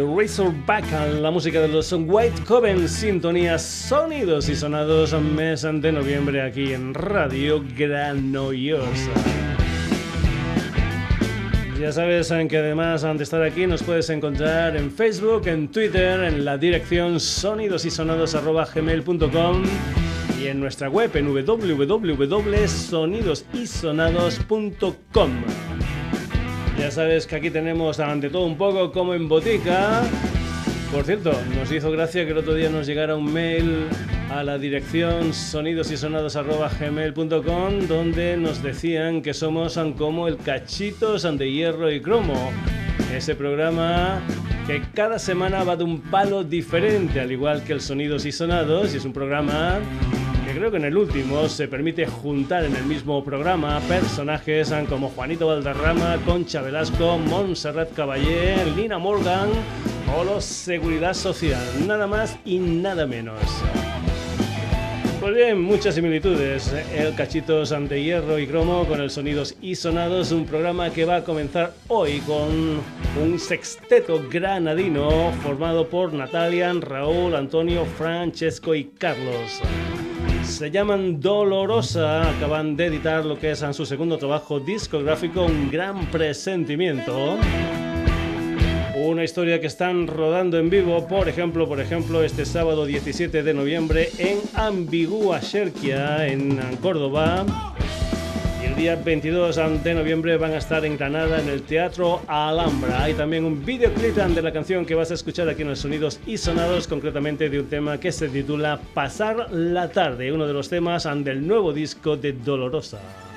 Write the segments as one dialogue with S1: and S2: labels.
S1: The Razorback, la música de los White Coven, sintonía sonidos y sonados mes de noviembre aquí en Radio Granollers. Ya sabes que además de estar aquí nos puedes encontrar en Facebook, en Twitter, en la dirección sonidosysonados.gmail.com y en nuestra web en www.sonidosysonados.com. Ya sabes que aquí tenemos ante todo un poco como en botica. Por cierto, nos hizo gracia que el otro día nos llegara un mail a la dirección sonidosysonados.gmail.com donde nos decían que somos como el cachitos de hierro y cromo. Ese programa que cada semana va de un palo diferente, al igual que el Sonidos y Sonados, y es un programa creo que en el último se permite juntar en el mismo programa personajes como Juanito Valderrama, Concha Velasco, Montserrat Caballé, Lina Morgan o los Seguridad Social, nada más y nada menos. Pues bien, muchas similitudes. El Cachitos ante Hierro y Cromo con el Sonidos y Sonados, un programa que va a comenzar hoy con un sexteto granadino formado por Natalia, Raúl, Antonio, Francesco y Carlos se llaman Dolorosa, acaban de editar lo que es en su segundo trabajo discográfico, Un Gran Presentimiento. Una historia que están rodando en vivo, por ejemplo, por ejemplo, este sábado 17 de noviembre en Ambigua Sherkia, en Córdoba día 22 de noviembre van a estar en Granada en el Teatro Alhambra. Hay también un videoclip de la canción que vas a escuchar aquí en los Sonidos y Sonados, concretamente de un tema que se titula Pasar la tarde, uno de los temas del nuevo disco de Dolorosa.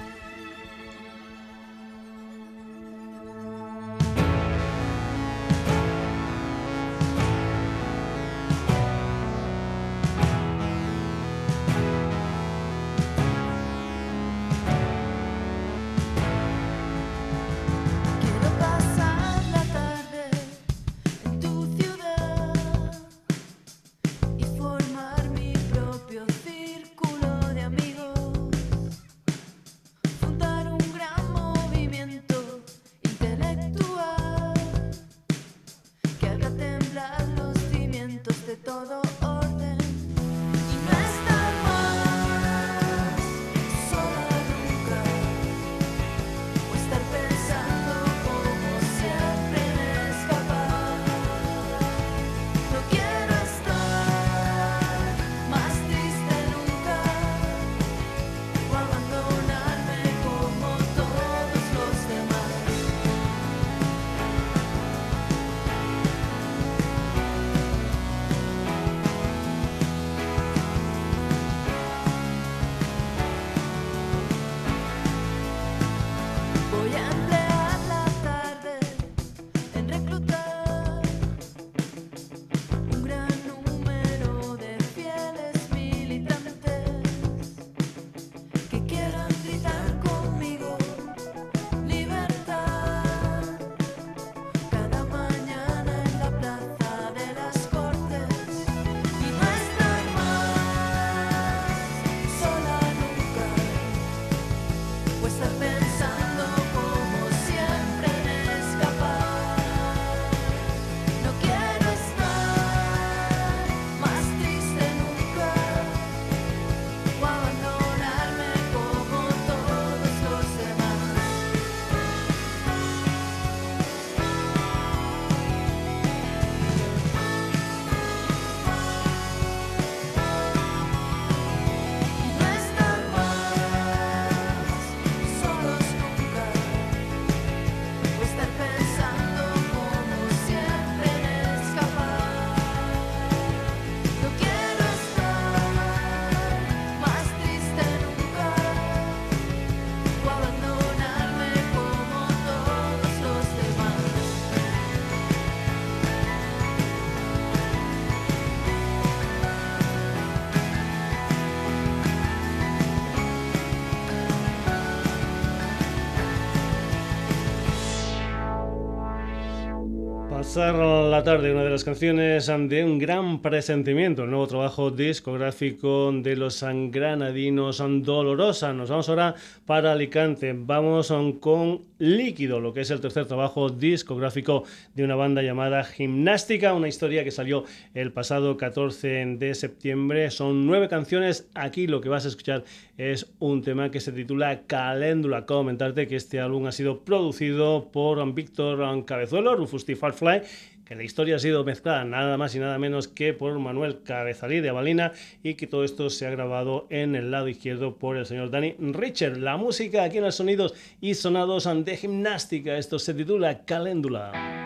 S2: Pasar la tarde, una de las canciones de un gran presentimiento, el nuevo trabajo discográfico de los granadinos Dolorosa. Nos vamos ahora para Alicante, vamos con Líquido, lo que es el tercer trabajo discográfico de una banda llamada Gimnástica, una historia que salió el pasado 14 de septiembre. Son nueve canciones, aquí lo que vas a escuchar es un tema que se titula Caléndula. Comentarte que este álbum ha sido producido por Víctor Cabezuelo, Rufus T. Farfly, que la historia ha sido mezclada nada más y nada menos que por Manuel Cabezalí de Avalina y que todo esto se ha grabado en el lado izquierdo por el señor Danny Richard. La música aquí en los sonidos y sonados de gimnástica, esto se titula Caléndula.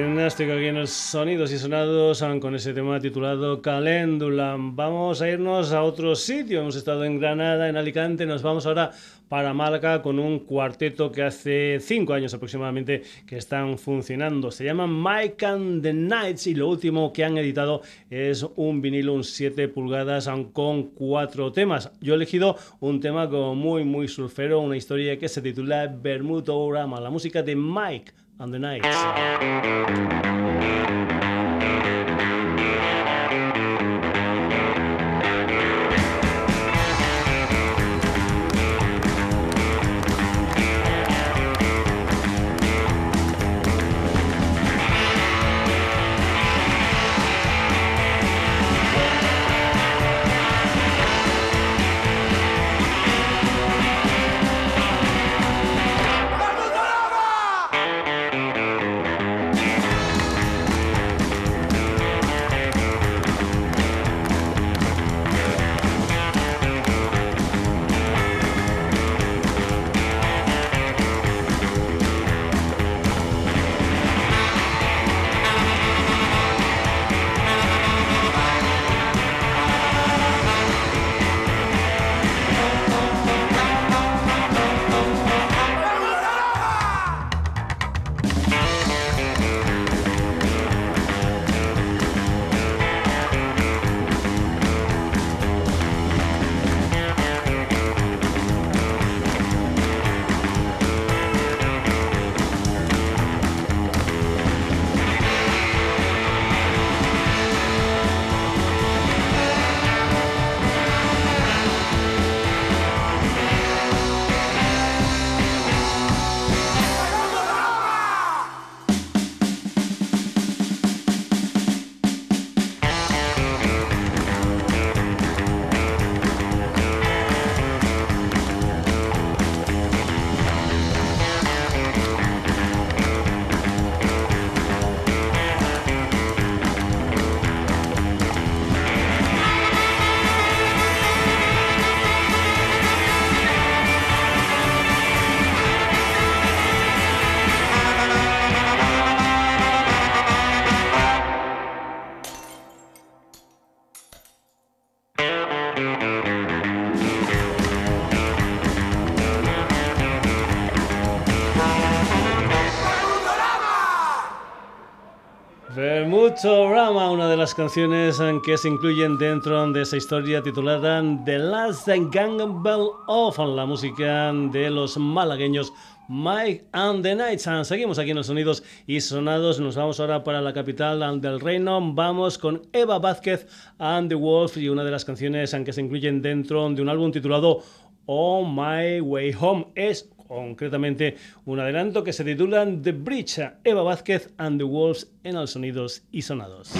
S1: Fantástico aquí en el Sonidos y Sonados con ese tema titulado Caléndula. Vamos a irnos a otro sitio. Hemos estado en Granada, en Alicante. Nos vamos ahora para Málaga con un cuarteto que hace cinco años aproximadamente que están funcionando. Se llaman Mike and the Nights y lo último que han editado es un vinilo, un 7 pulgadas con cuatro temas. Yo he elegido un tema como muy, muy surfero, una historia que se titula Bermuda la música de Mike and the Nights. Rama, canciones que se incluyen dentro de esa historia titulada The Last Gangbell of, la música de los malagueños Mike and the Nights. Seguimos aquí en los sonidos y sonados. Nos vamos ahora para la capital del reino. Vamos con Eva Vázquez and the Wolf y una de las canciones que se incluyen dentro de un álbum titulado Oh My Way Home. Es concretamente un adelanto que se titula The Bridge, Eva Vázquez and the Wolves en los sonidos y sonados.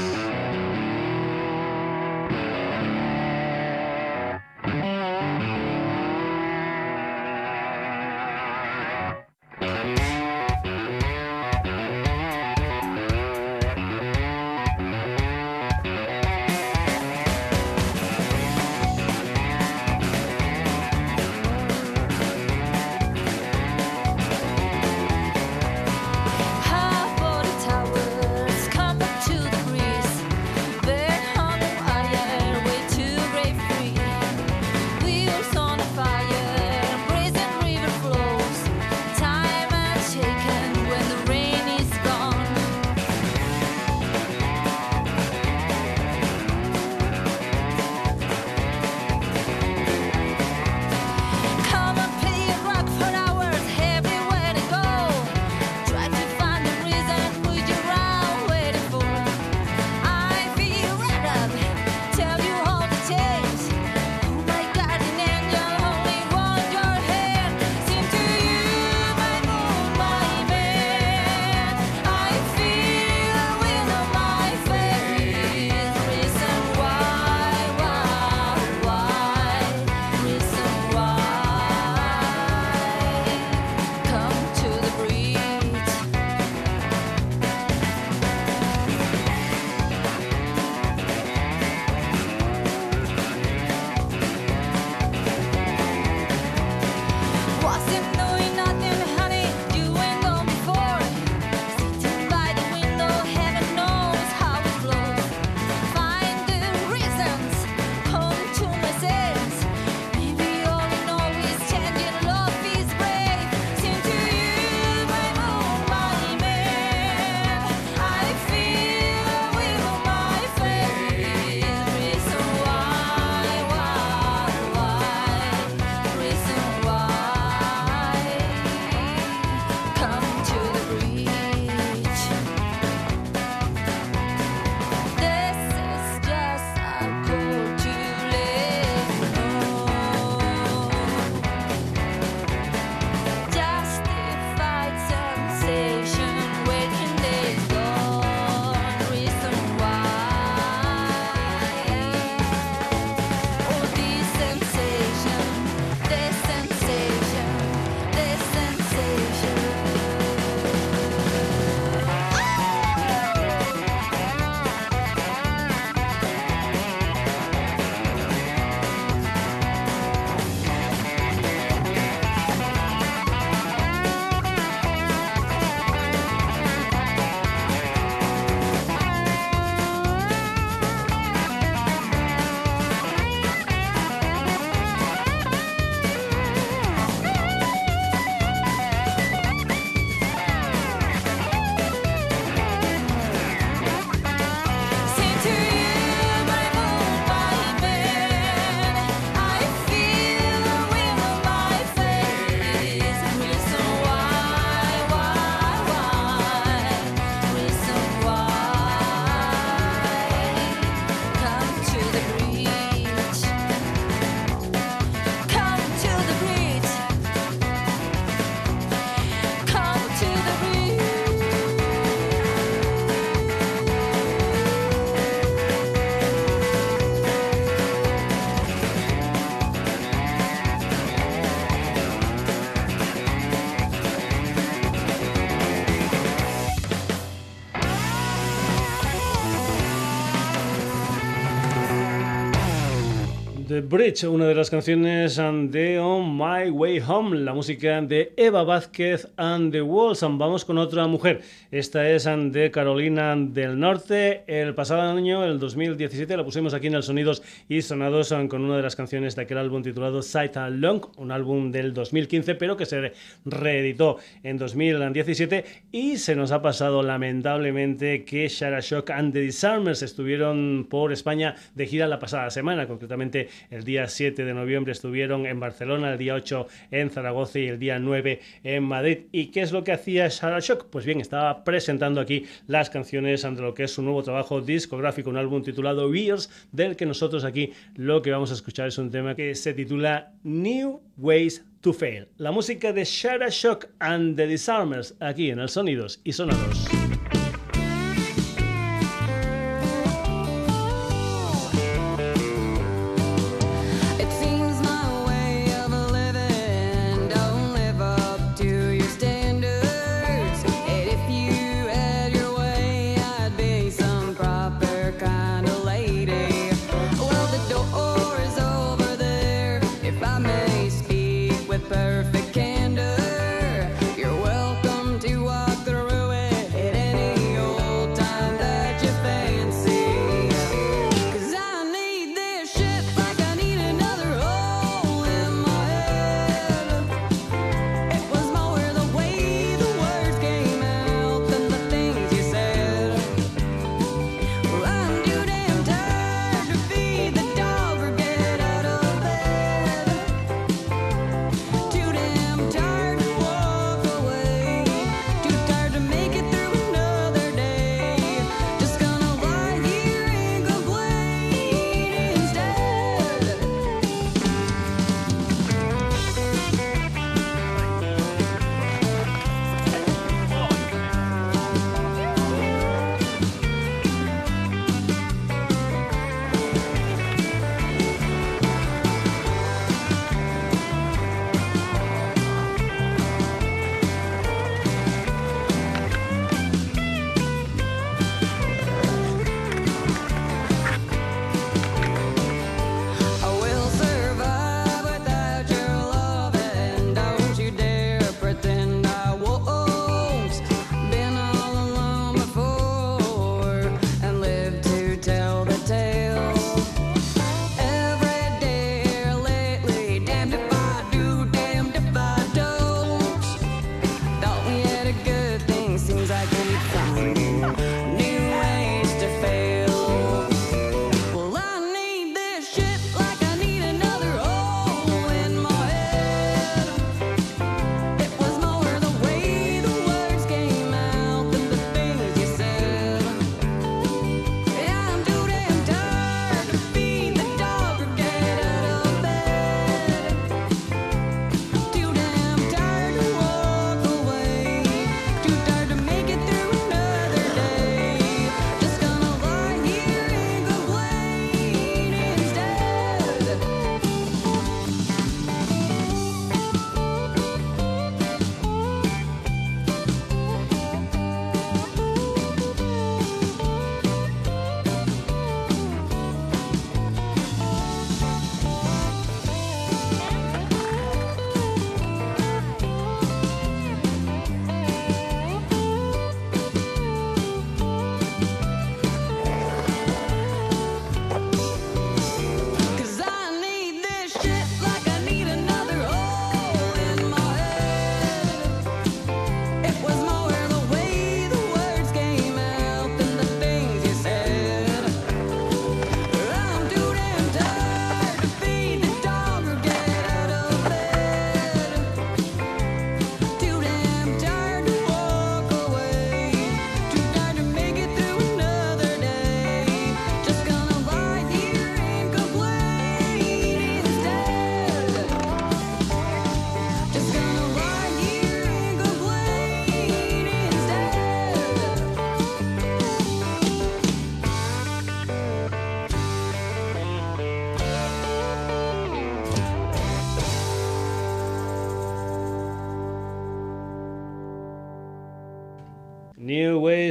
S3: Bridge, una de las canciones de On My Way Home, la música de Eva Vázquez and the Walls. Vamos con otra mujer. Esta es de Carolina del Norte. El pasado año, el 2017, la pusimos aquí en el Sonidos y Sonados con una de las canciones de aquel álbum titulado Sight Long, un álbum del 2015, pero que se reeditó en 2017 y se nos ha pasado lamentablemente que Shara Shock and the Disarmers estuvieron por España de gira la pasada semana, concretamente el día 7 de noviembre estuvieron en Barcelona, el día 8 en Zaragoza y el día 9 en Madrid. ¿Y qué es lo que hacía Sarah Shock? Pues bien, estaba presentando aquí las canciones ante lo que es su nuevo trabajo discográfico, un álbum titulado Years, del que nosotros aquí lo que vamos a escuchar es un tema que se titula New Ways to Fail. La música de Shara Shock and the Disarmers aquí en el Sonidos y Sonados.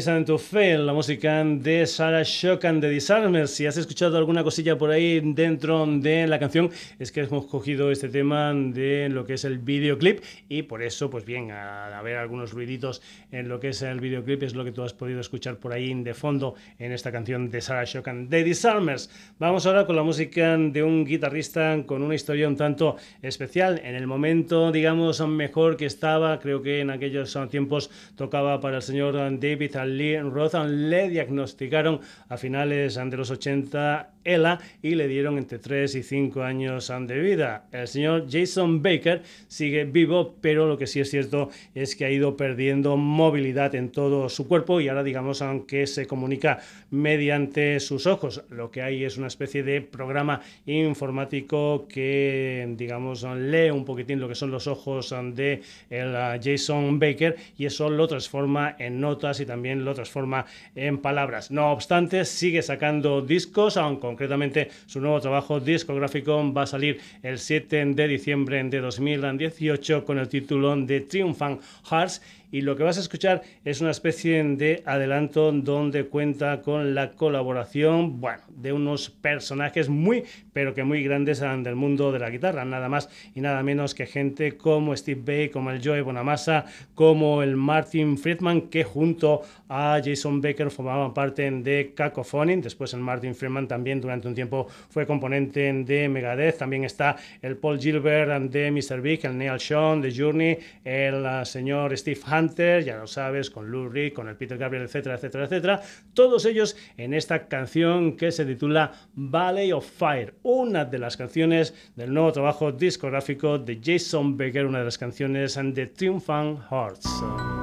S1: Ways and la música de Sarah Shock and the Disarmers. Si has escuchado alguna cosilla por ahí dentro de la canción, es que hemos cogido este tema de lo que es el videoclip y por eso, pues bien, a, ver algunos ruiditos en lo que es el videoclip es lo que tú has podido escuchar por ahí de fondo en esta canción de Sarah Shock and the Disarmers. Vamos ahora con la música de un guitarrista con una historia un tanto especial. En el momento, digamos, mejor que estaba, creo que en aquellos tiempos tocaba para el señor David Lee Roth le diagnosticaron a finales de los 80 ELA y le dieron entre 3 y 5 años de vida. El señor Jason Baker sigue vivo, pero lo que sí es cierto es que ha ido perdiendo movilidad en todo su cuerpo y ahora digamos aunque se comunica mediante sus ojos. Lo que hay es una especie de programa informático que digamos lee un poquitín lo que son los ojos de el Jason Baker y eso lo transforma en notas y también lo transforma en palabras. No obstante, sigue sacando discos, aunque concretamente su nuevo trabajo discográfico va a salir el 7 de diciembre de 2018 con el título de Triumphant Hearts y lo que vas a escuchar es una especie de adelanto donde cuenta con la colaboración, bueno, de unos personajes muy, pero que muy grandes del mundo de la guitarra, nada más y nada menos que gente como Steve Bay, como el Joey Bonamassa, como el Martin Friedman, que junto a Jason Baker formaban parte de Cacophony, después el Martin Friedman también durante un tiempo fue componente de Megadeth, también está el Paul Gilbert de Mr. Big, el Neil Sean de Journey, el uh, señor Steve Hunt, ya lo sabes, con Lou Reed, con el Peter Gabriel, etcétera, etcétera, etcétera. Todos ellos en esta canción que se titula Valley of Fire, una de las canciones del nuevo trabajo discográfico de Jason Becker, una de las canciones de Triumphant Hearts.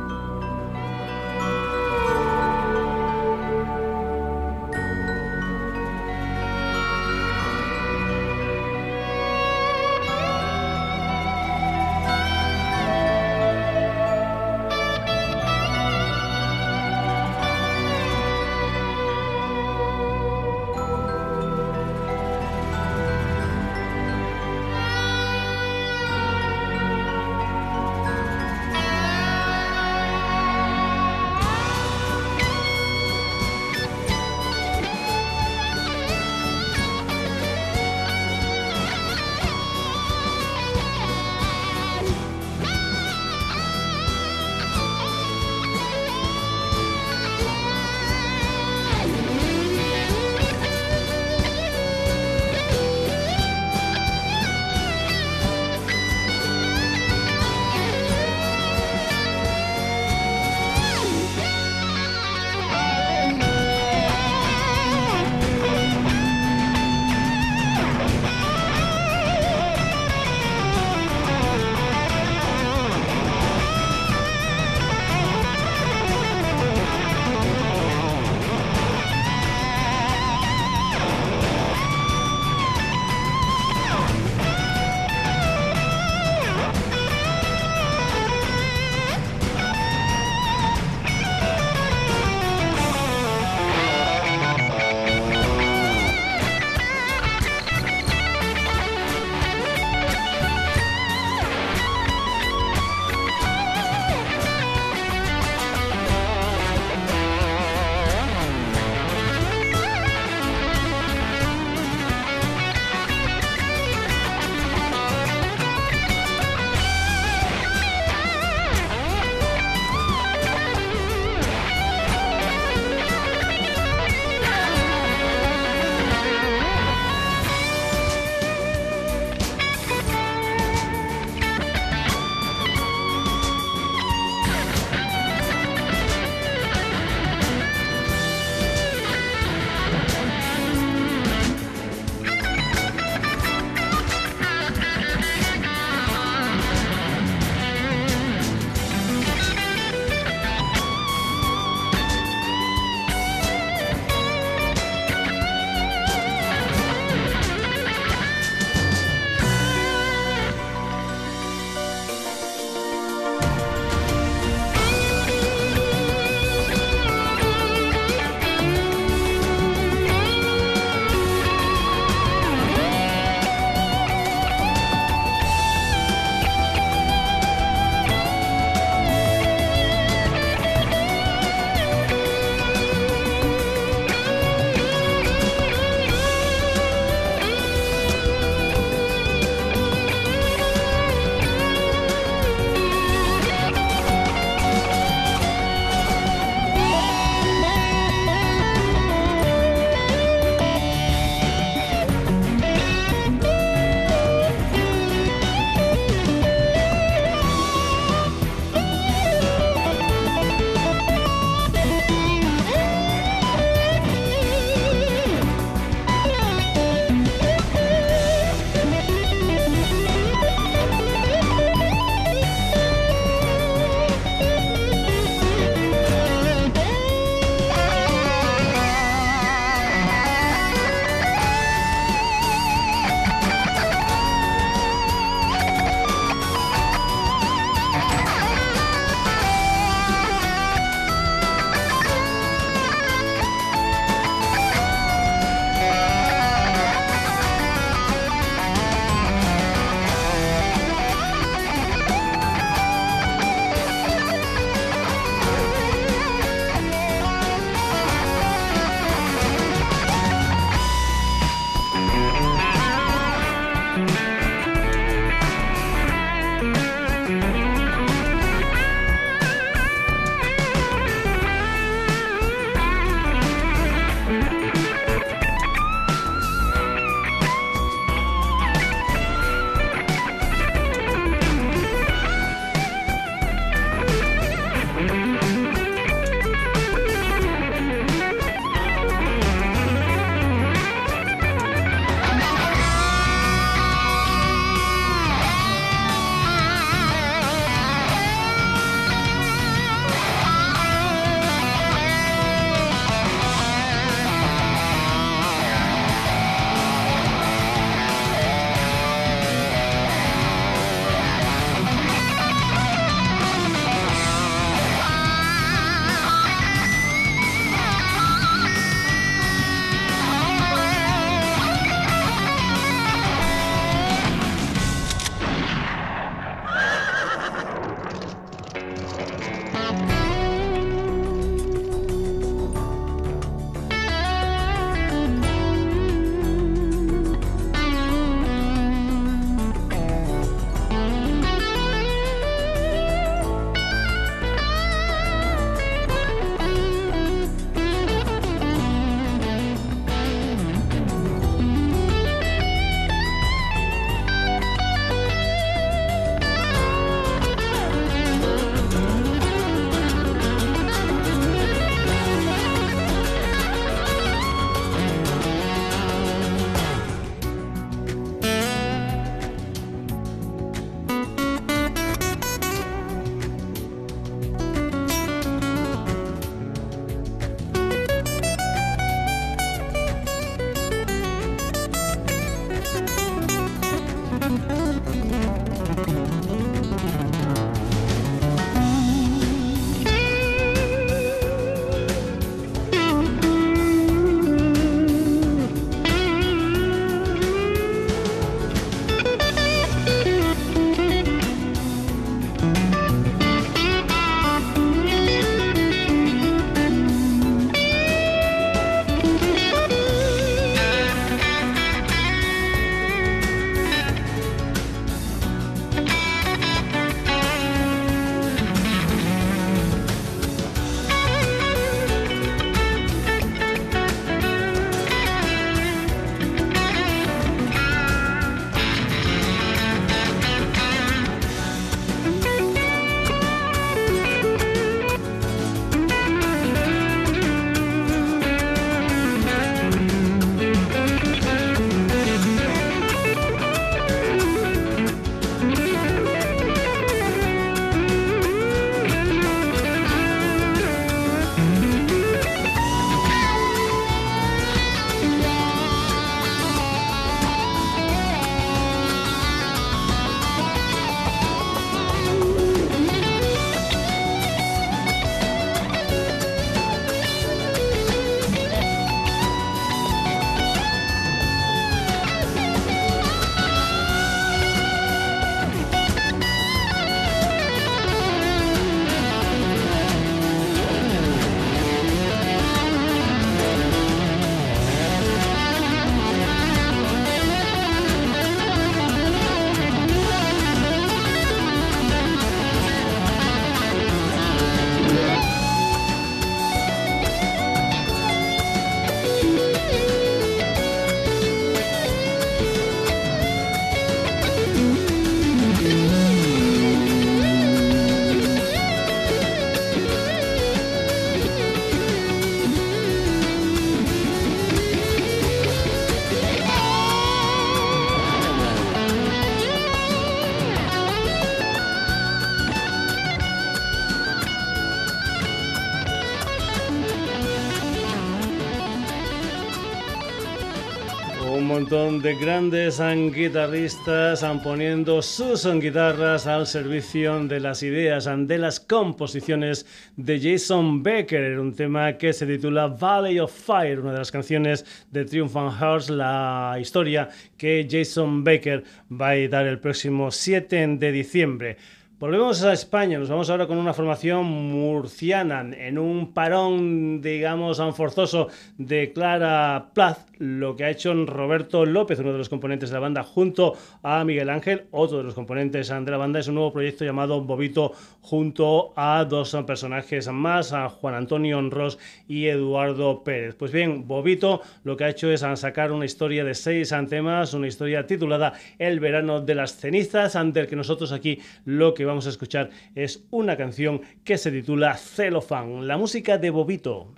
S1: Montón de grandes guitarristas poniendo sus guitarras al servicio de las ideas, de las composiciones de Jason Becker, un tema que se titula Valley of Fire, una de las canciones de Triumph and Hearts, la historia que Jason Baker va a editar el próximo 7 de diciembre. Volvemos a España, nos vamos ahora con una formación murciana en un parón, digamos, forzoso de Clara Plaz, lo que ha hecho Roberto López, uno de los componentes de la banda, junto a Miguel Ángel, otro de los componentes de la banda, es un nuevo proyecto llamado Bobito, junto a dos personajes más, a Juan Antonio Ross y Eduardo Pérez. Pues bien, Bobito lo que ha hecho es sacar una historia de seis temas, una historia titulada El verano de las cenizas, ante el que nosotros aquí lo que vamos a escuchar es una canción que se titula Celofan, la música de Bobito.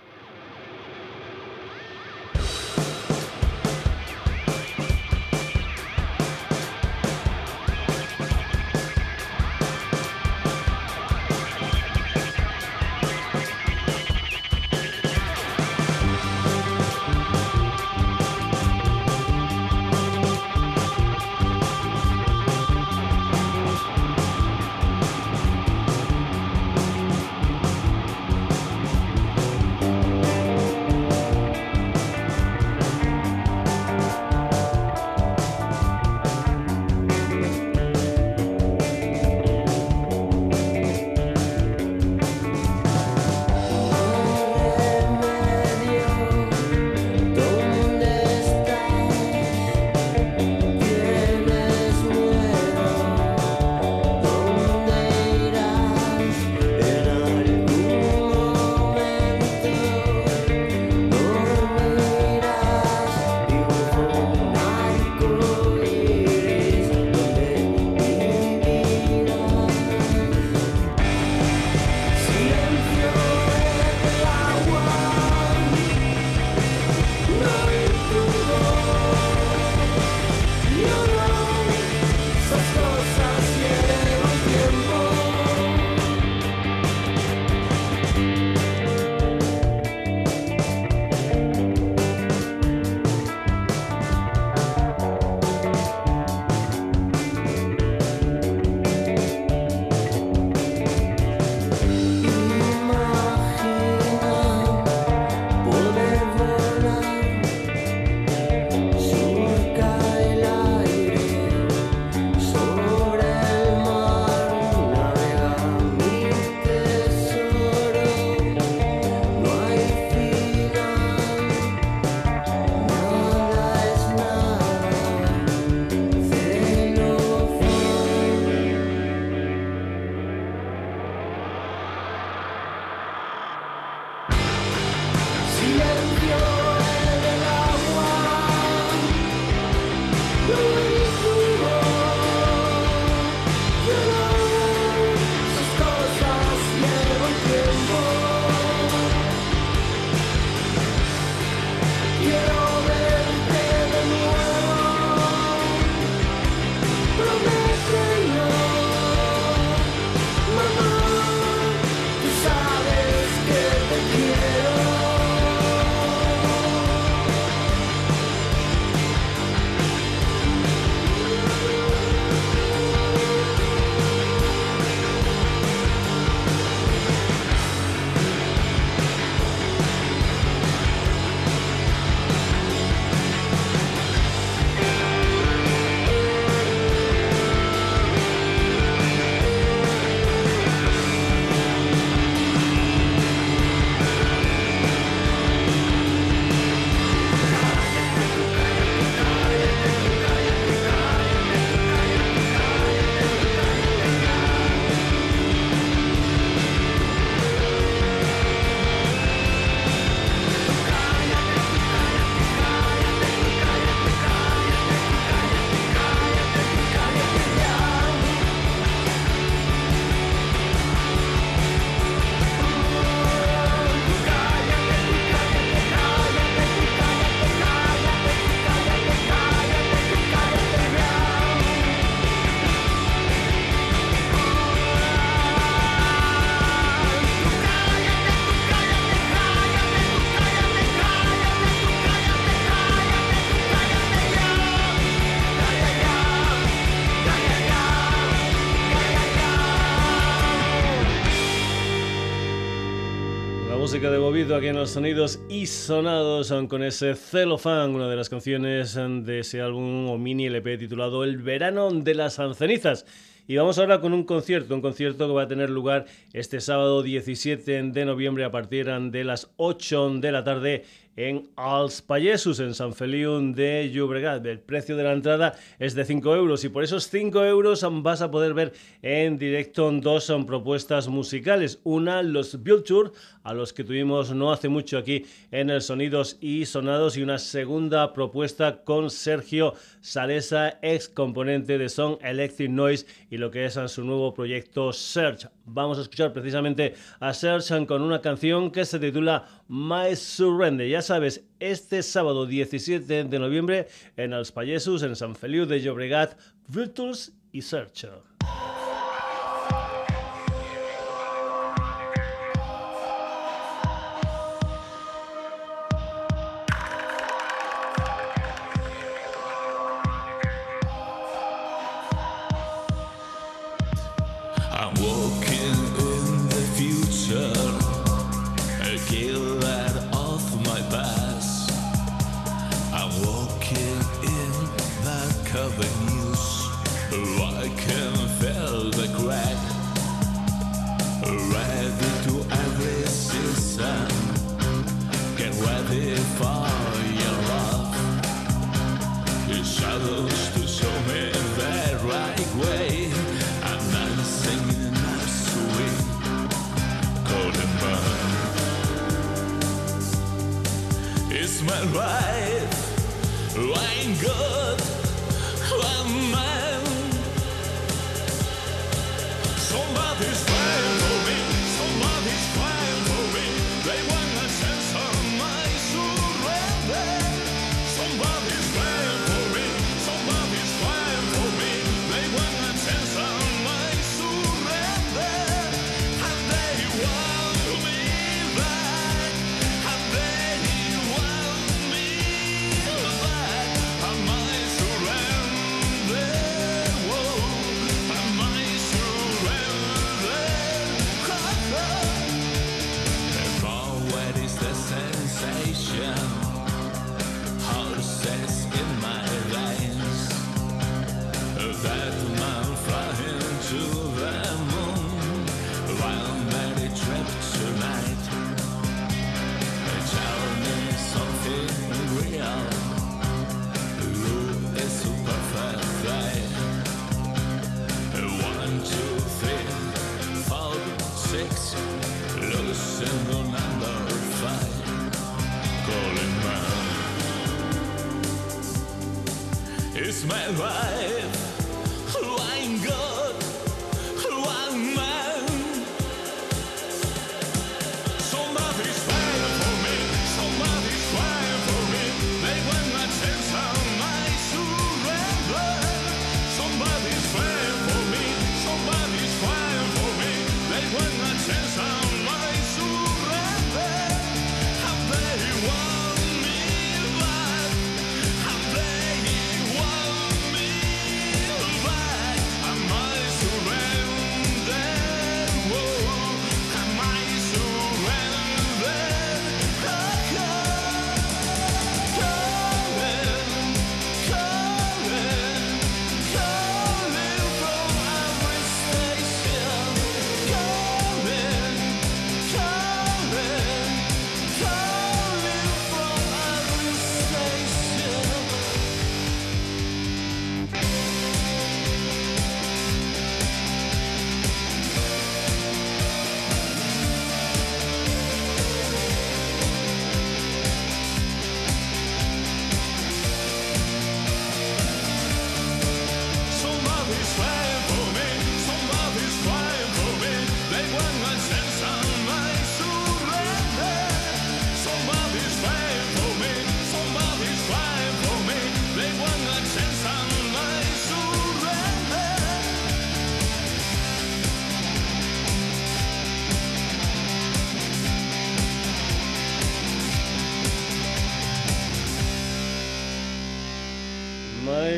S4: Música de Bobito aquí en los sonidos y sonados con ese Celofán, una de las canciones de ese álbum o mini LP titulado El verano de las cenizas. Y vamos ahora con un concierto, un concierto que va a tener lugar este sábado 17 de noviembre a partir de las 8 de la tarde en Als Payesus, en San Feliu de Llobregat. El precio de la entrada es de 5 euros y por esos 5 euros vas a poder ver en directo dos propuestas musicales. Una, los Tour, a los que tuvimos no hace mucho aquí en el Sonidos y Sonados, y una segunda propuesta con Sergio Salesa, ex componente de Song Electric Noise y lo que es su nuevo proyecto Search. Vamos a escuchar precisamente a Search con una canción que se titula My Surrender. Ya sabes, este sábado 17 de noviembre en Els Payesus, en San Feliu de Llobregat, Virtuals y Search.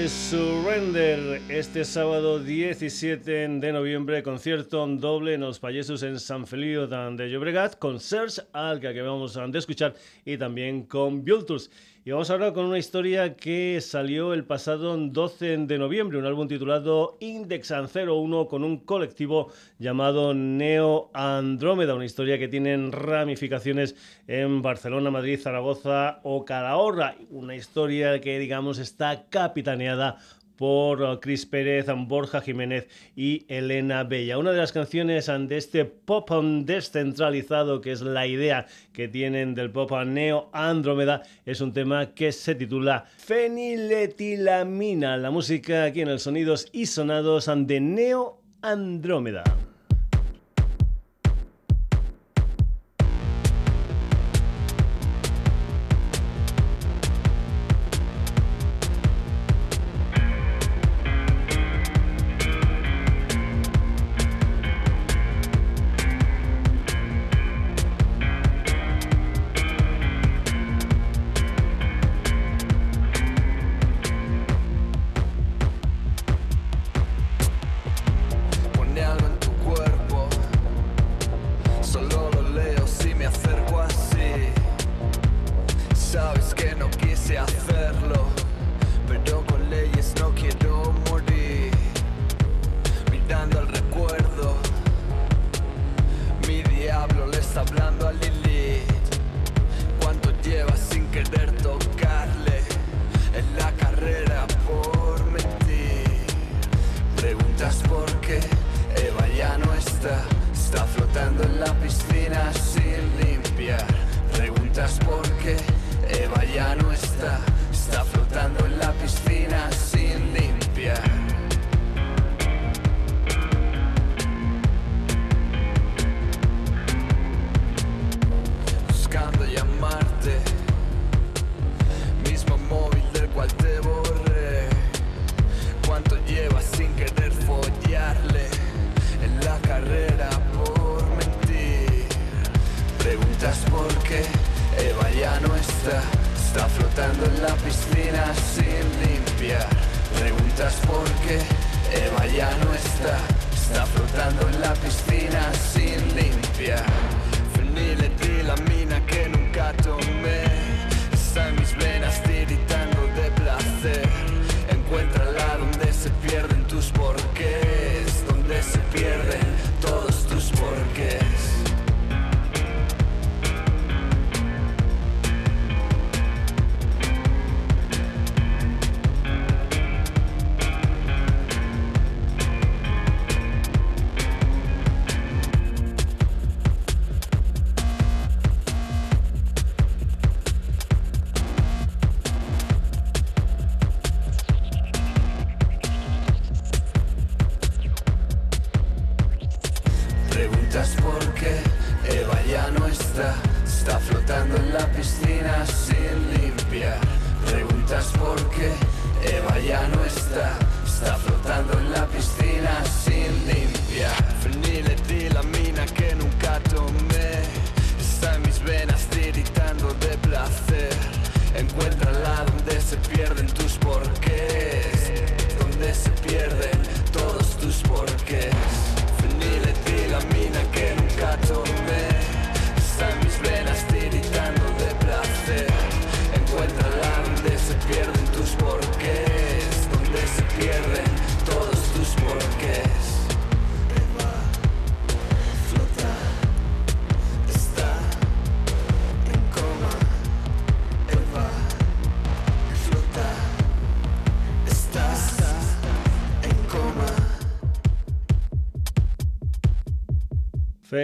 S5: Surrender este sábado 17 de noviembre concierto doble en los Payesus en San Feliu de Llobregat con Serge Alca que vamos a escuchar y también con Vultures. Y vamos ahora con una historia que salió el pasado 12 de noviembre, un álbum titulado Indexan 01 con un colectivo llamado Neo Andrómeda, una historia que tiene ramificaciones en Barcelona, Madrid, Zaragoza o Calahorra, una historia que digamos está capitaneada por uh, Chris Pérez, Borja Jiménez y Elena Bella. Una de las canciones de este pop descentralizado, que es la idea que tienen del pop neo Andrómeda, es un tema que se titula Feniletilamina, la música aquí en el Sonidos y Sonados de Neo Andrómeda.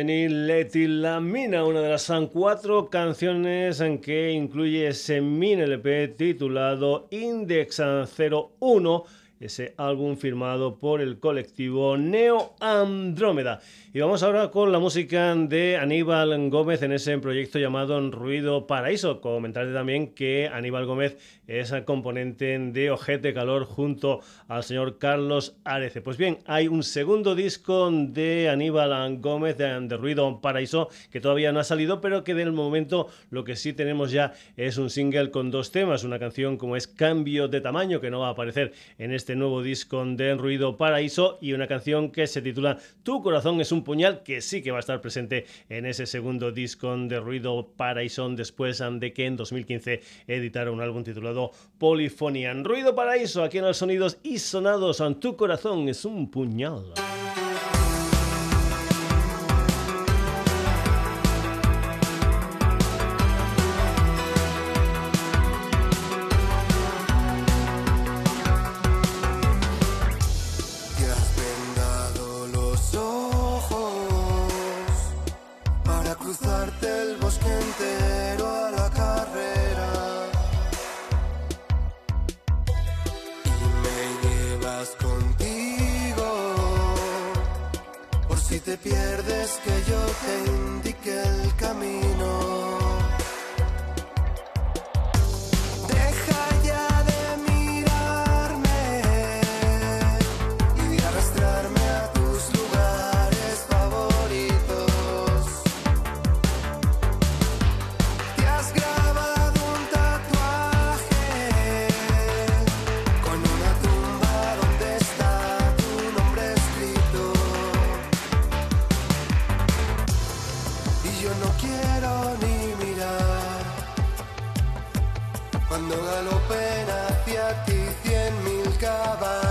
S5: Feniletilamina, una de las cuatro canciones en que incluye ese mini LP titulado Index 01
S6: ese álbum firmado por el colectivo Neo Andrómeda. Y vamos ahora con la música de Aníbal Gómez en ese proyecto llamado Ruido Paraíso. Comentarle también que Aníbal Gómez es el componente de Ojete Calor junto al señor Carlos Arece. Pues bien, hay un segundo disco de Aníbal Gómez de, Ruido Paraíso que todavía no ha salido, pero que del momento lo que sí tenemos ya es un single con dos temas. Una canción como es Cambio de Tamaño, que no va a aparecer en este nuevo disco de Ruido Paraíso, y una canción que se titula Tu corazón es un puñal que sí que va a estar presente en ese segundo disco de Ruido Paraíso después de que en 2015 editara un álbum titulado Polifonian. Ruido Paraíso, aquí en los sonidos y sonados, en tu corazón es un puñal. te pierdes que yo te indique el camino. of us.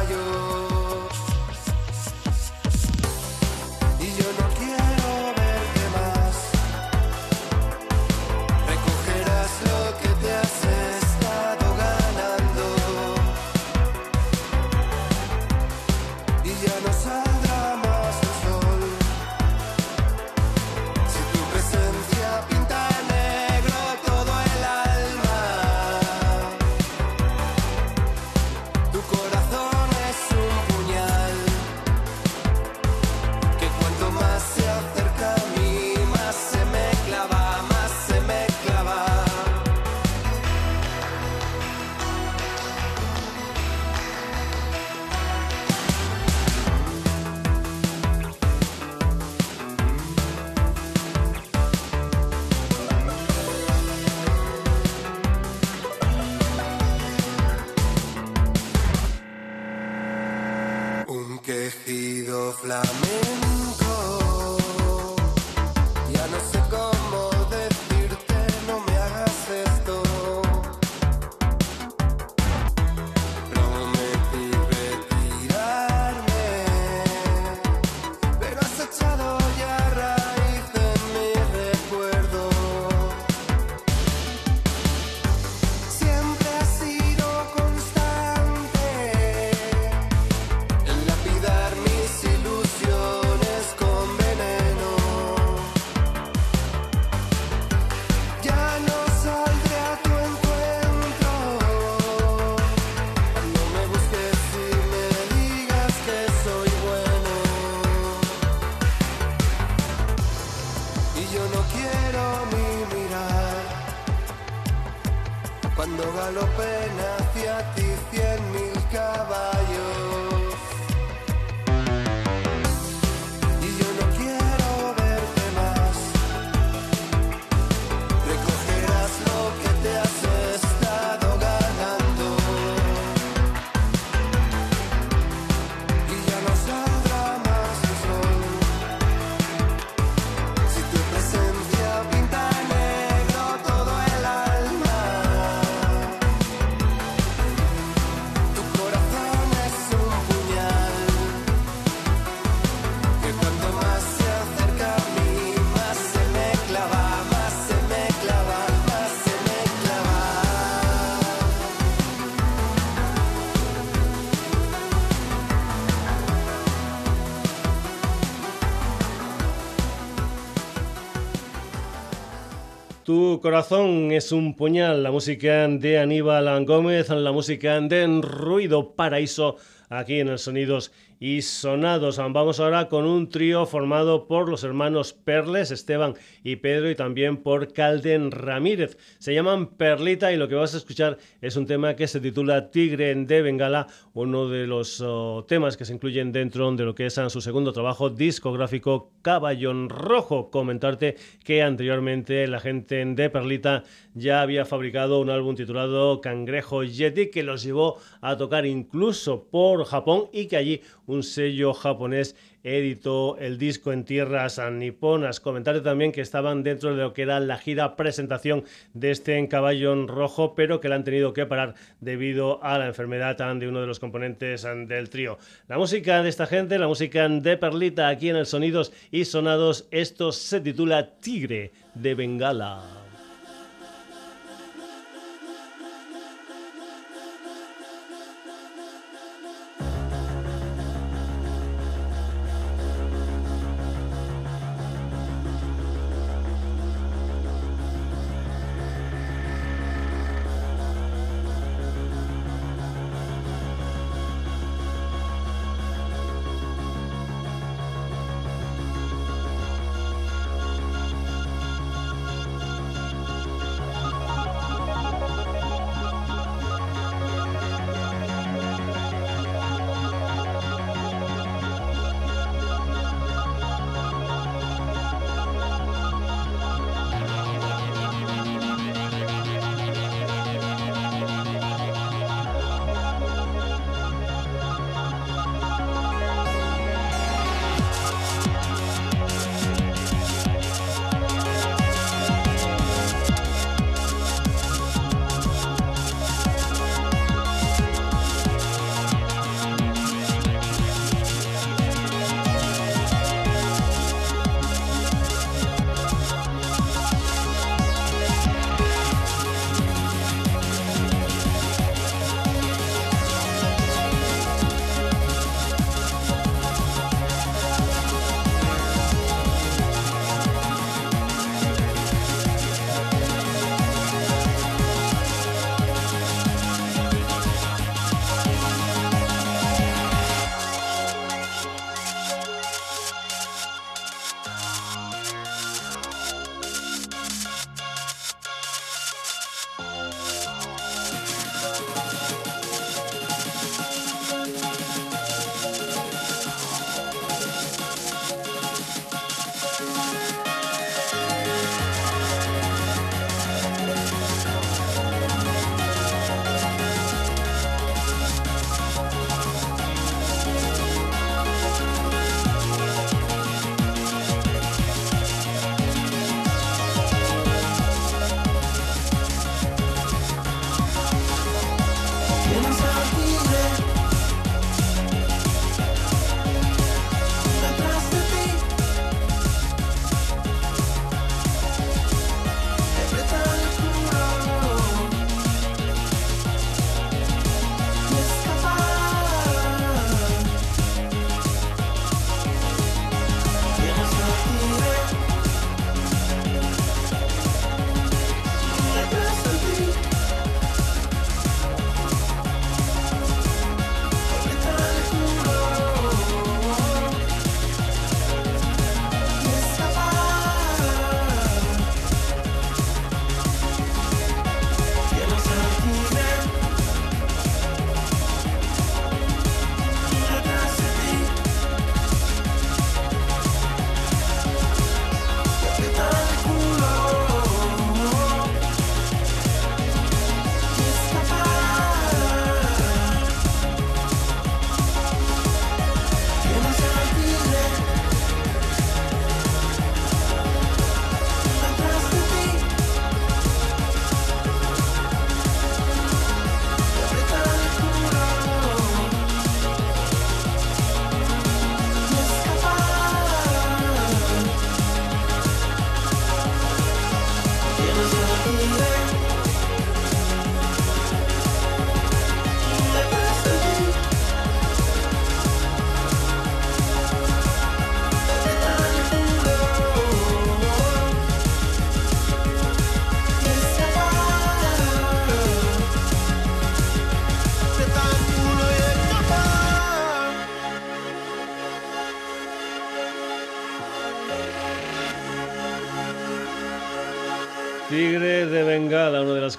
S6: Tu corazón es un puñal, la música de Aníbal Gómez, la música de Ruido Paraíso
S1: aquí en el Sonidos y Sonados. Vamos ahora con un trío formado por los hermanos Perles, Esteban y Pedro, y también por Calden Ramírez. Se llaman Perlita y lo que vas a escuchar es un tema que se titula Tigre de Bengala, uno de los oh, temas que se incluyen dentro de lo que es su segundo trabajo discográfico Caballón Rojo. Comentarte que anteriormente la gente de Perlita ya había fabricado un álbum titulado Cangrejo Yeti que los llevó a tocar incluso por Japón y que allí un sello japonés editó el disco en tierras niponas. Comentarte también que estaban dentro de lo que era la gira presentación de este en Caballón Rojo, pero que la han tenido que parar debido a la enfermedad de uno de los componentes del trío. La música de esta gente, la música de Perlita aquí en el Sonidos y Sonados, esto se titula Tigre de Bengala.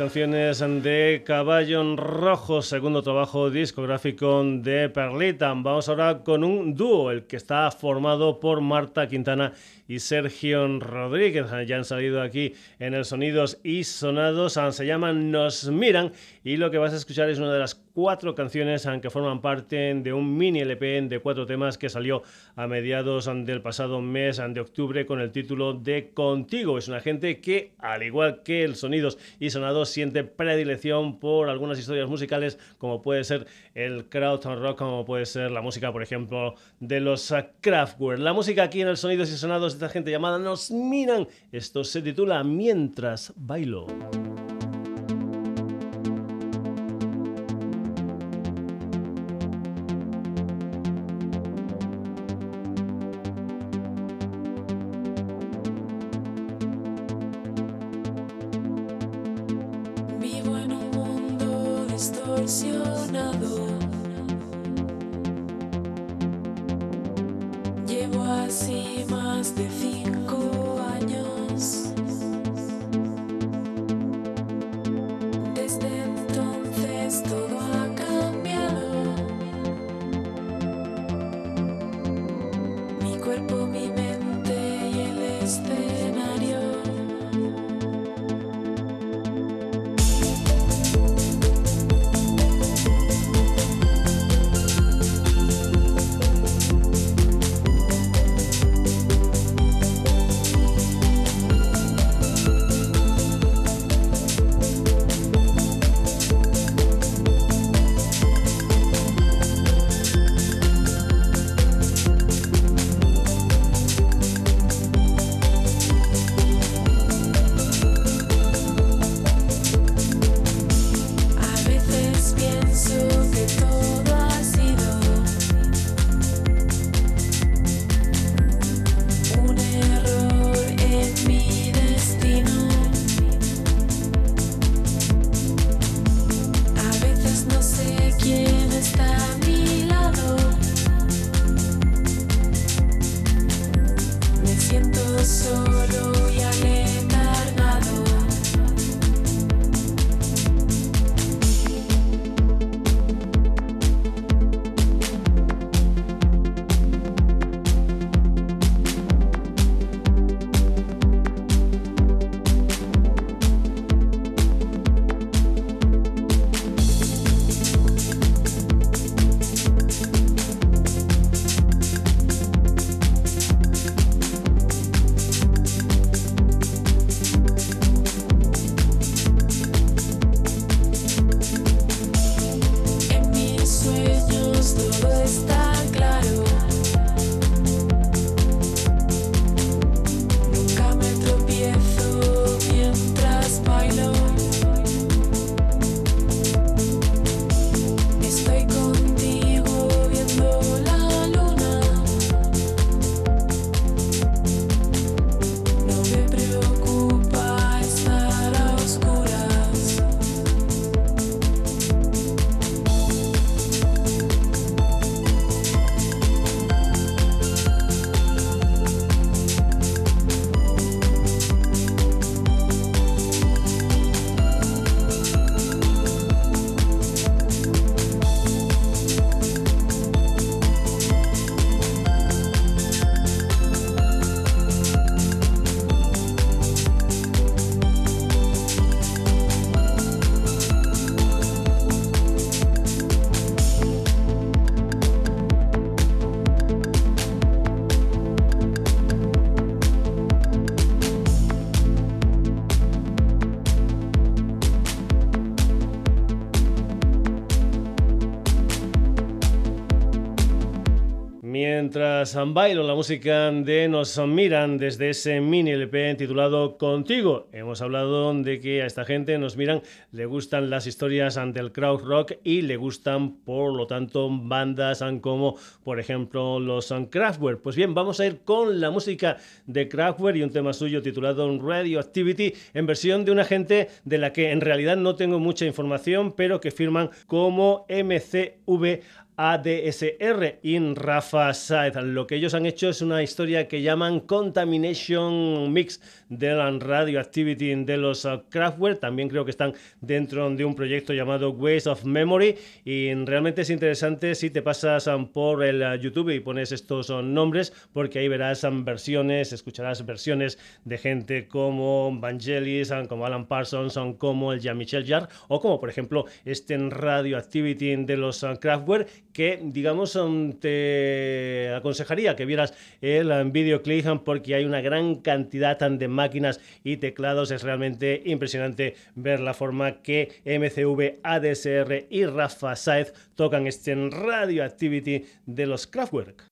S1: Canciones de Caballo Rojo, segundo trabajo discográfico de Perlita. Vamos ahora con un dúo, el que está formado por Marta Quintana y Sergio Rodríguez. Ya han salido aquí en el Sonidos y Sonados. Se llaman Nos Miran y lo que vas a escuchar es una de las cuatro canciones que forman parte de un mini LP de cuatro temas que salió a mediados del pasado mes de octubre con el título de Contigo. Es una gente que, al igual que el Sonidos y Sonados, siente predilección por algunas historias musicales como puede ser el crowd rock, como puede ser la música, por ejemplo, de los Kraftwerk. La música aquí en el Sonidos y Sonados de esta gente llamada Nos Miran. Esto se titula Mientras Bailo. Llevo así más de cien. Mientras bailo la música de Nos Miran desde ese mini LP titulado Contigo. Hemos hablado de que a esta gente nos miran, le gustan las historias ante el crowd rock y le gustan, por lo tanto, bandas como, por ejemplo, los Kraftwerk. Pues bien, vamos a ir con la música de Kraftwerk y un tema suyo titulado Radioactivity en versión de una gente de la que en realidad no tengo mucha información, pero que firman como MCV ADSR y Rafa Saez. Lo que ellos han hecho es una historia que llaman Contamination Mix de la Radioactivity de los uh, Kraftwerk. También creo que están dentro de un proyecto llamado Ways of Memory y realmente es interesante si te pasas um, por el uh, YouTube y pones estos uh, nombres porque ahí verás um, versiones, escucharás versiones de gente como Vangelis, como Alan Parsons, como el Jean-Michel Jarre o como por ejemplo este Radioactivity de los Kraftwerk que, digamos, um, te aconsejaría que vieras el um, videoclip um, porque hay una gran cantidad de máquinas y teclados. Es realmente impresionante ver la forma que MCV, ADSR y Rafa Saez tocan este Radioactivity de los Kraftwerk.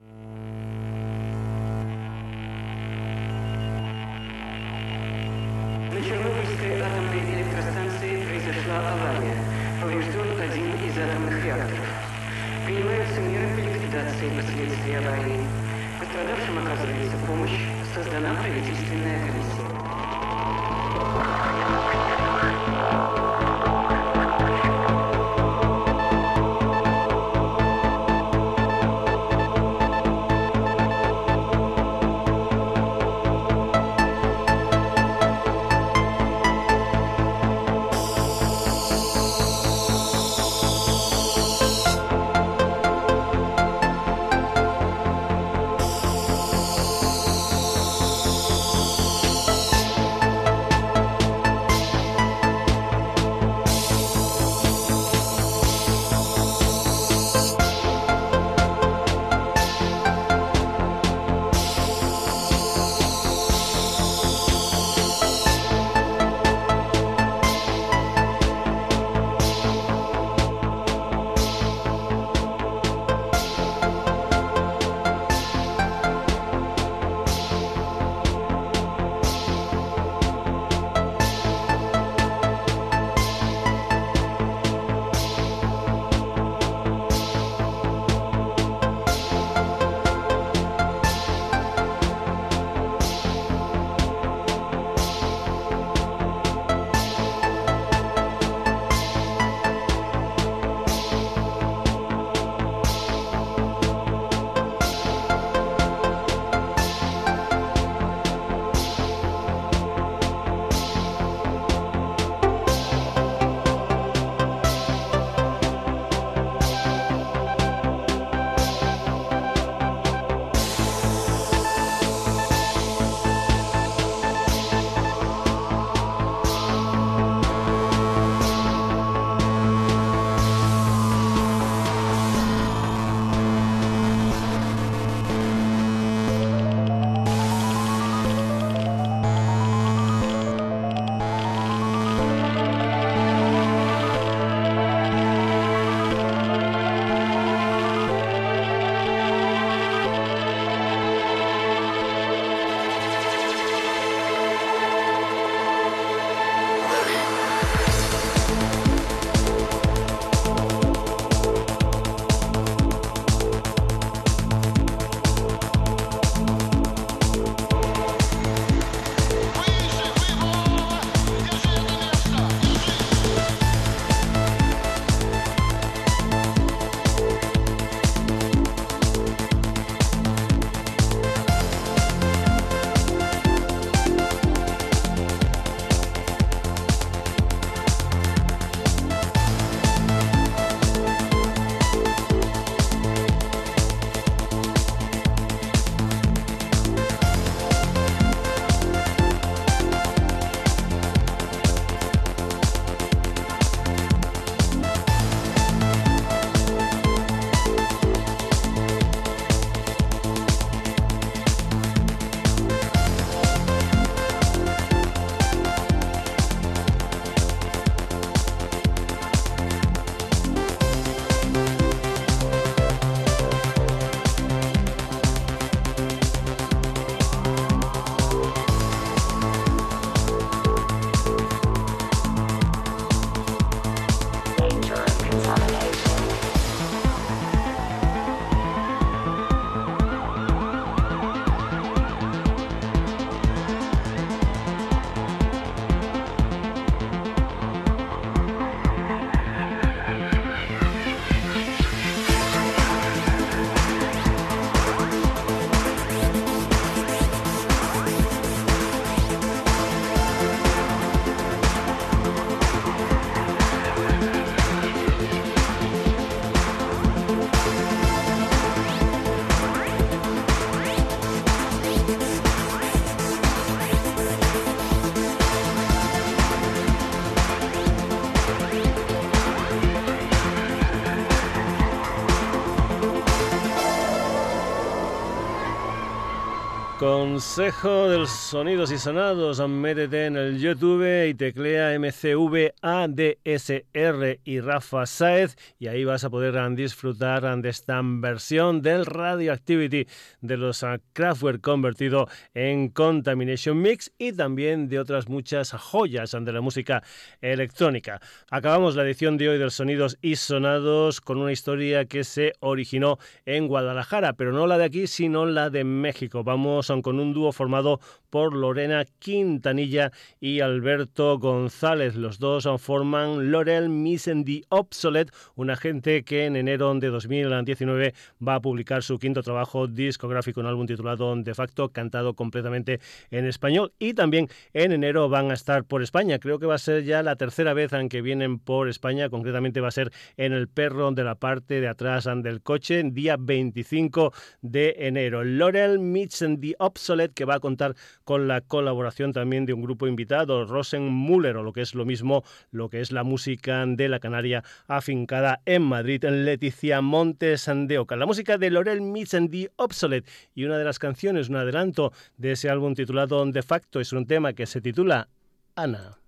S1: Consejo de los sonidos y sonados, métete en el YouTube y teclea MCV ADSR y Rafa Saez y ahí vas a poder disfrutar de esta versión del Radioactivity de los Kraftwerk convertido en Contamination Mix y también de otras muchas joyas de la música electrónica. Acabamos la edición de hoy del Sonidos y Sonados con una historia que se originó en Guadalajara, pero no la de aquí, sino la de México. Vamos con un dúo formado por Lorena Quintanilla y Alberto González. Los dos forman Lorel Missing the Obsolete, una gente que en enero de 2019 va a publicar su quinto trabajo discográfico, un álbum titulado De facto, cantado completamente en español. Y también en enero van a estar por España. Creo que va a ser ya la tercera vez en que vienen por España. Concretamente va a ser en el perro de la parte de atrás del coche, día 25 de enero. Lorel Missing the Obsolete, que va a contar con la colaboración también de un grupo invitado, Rosen Müller, o lo que es lo mismo, lo que es la música de la Canaria afincada en Madrid, Leticia Montes de. La música de Lorel Meets and the Obsolete y una de las canciones, un adelanto de ese álbum titulado De facto, es un tema que se titula Ana.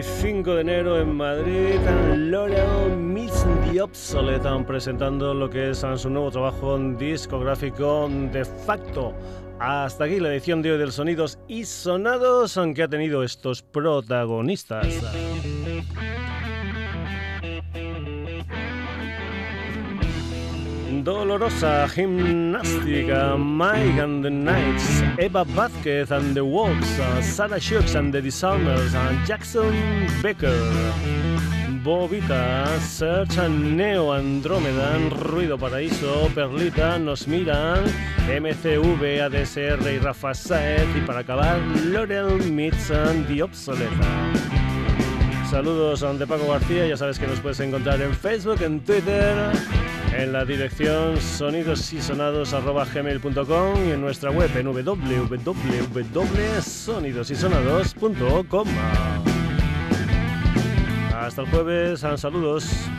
S1: 25 de enero en Madrid, L'Oreal Meets the Obsolete presentando lo que es su nuevo trabajo discográfico de facto. Hasta aquí la edición de hoy del Sonidos y Sonados, aunque ha tenido estos protagonistas. Dolorosa Gimnástica, Mike and the Knights, Eva Vázquez and the Wolves, Sarah Shooks and the Disarmers, Jackson Becker, Bobita, Search and Neo Andrómeda, Ruido Paraíso, Perlita, Nos Miran, MCV, ADSR y Rafa Saez, y para acabar, Laurel Meets and the Obsoleta. Saludos de Paco García, ya sabes que nos puedes encontrar en Facebook, en Twitter en la dirección sonidosysonados.gmail.com y en nuestra web en www.sonidosysonados.com. Hasta el jueves, saludos.